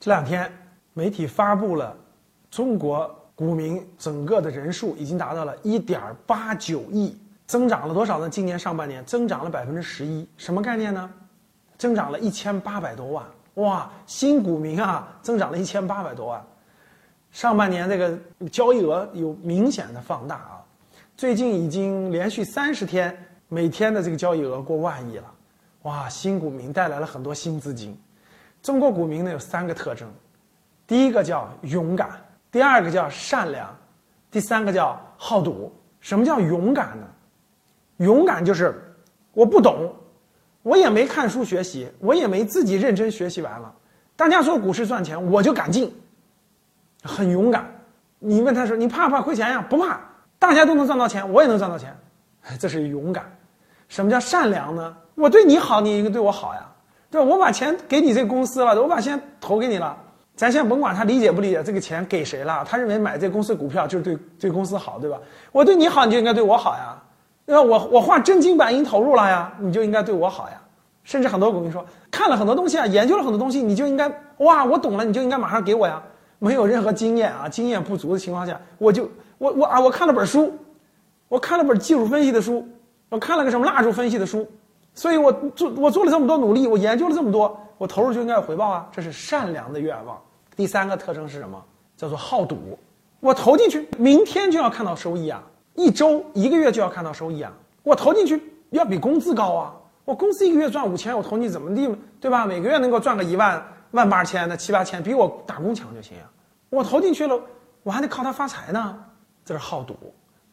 这两天媒体发布了，中国股民整个的人数已经达到了一点八九亿，增长了多少呢？今年上半年增长了百分之十一，什么概念呢？增长了一千八百多万，哇！新股民啊，增长了一千八百多万。上半年这个交易额有明显的放大啊，最近已经连续三十天每天的这个交易额过万亿了，哇！新股民带来了很多新资金。中国股民呢有三个特征，第一个叫勇敢，第二个叫善良，第三个叫好赌。什么叫勇敢呢？勇敢就是我不懂，我也没看书学习，我也没自己认真学习完了，大家说股市赚钱，我就敢进，很勇敢。你问他说你怕不怕亏钱呀？不怕，大家都能赚到钱，我也能赚到钱，这是勇敢。什么叫善良呢？我对你好，你应该对我好呀。对？我把钱给你这个公司了，我把钱投给你了，咱先甭管他理解不理解这个钱给谁了，他认为买这公司股票就是对对公司好，对吧？我对你好，你就应该对我好呀，对吧？我我花真金白银投入了呀，你就应该对我好呀。甚至很多股民说，看了很多东西啊，研究了很多东西，你就应该哇，我懂了，你就应该马上给我呀。没有任何经验啊，经验不足的情况下，我就我我啊，我看了本书，我看了本技术分析的书，我看了个什么蜡烛分析的书。所以我做我做了这么多努力，我研究了这么多，我投入就应该有回报啊！这是善良的愿望。第三个特征是什么？叫做好赌。我投进去，明天就要看到收益啊！一周、一个月就要看到收益啊！我投进去要比工资高啊！我公司一个月赚五千，我投你怎么地，对吧？每个月能够赚个一万万八千的七八千，比我打工强就行啊！我投进去了，我还得靠它发财呢。这是好赌。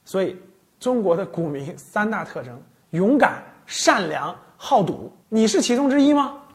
所以中国的股民三大特征：勇敢。善良好赌，你是其中之一吗？